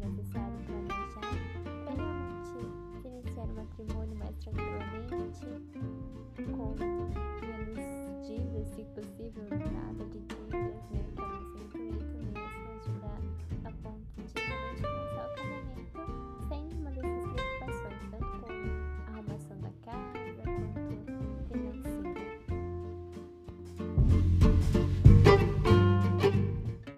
necessário planejar para realmente iniciar um matrimônio mais tranquilamente, com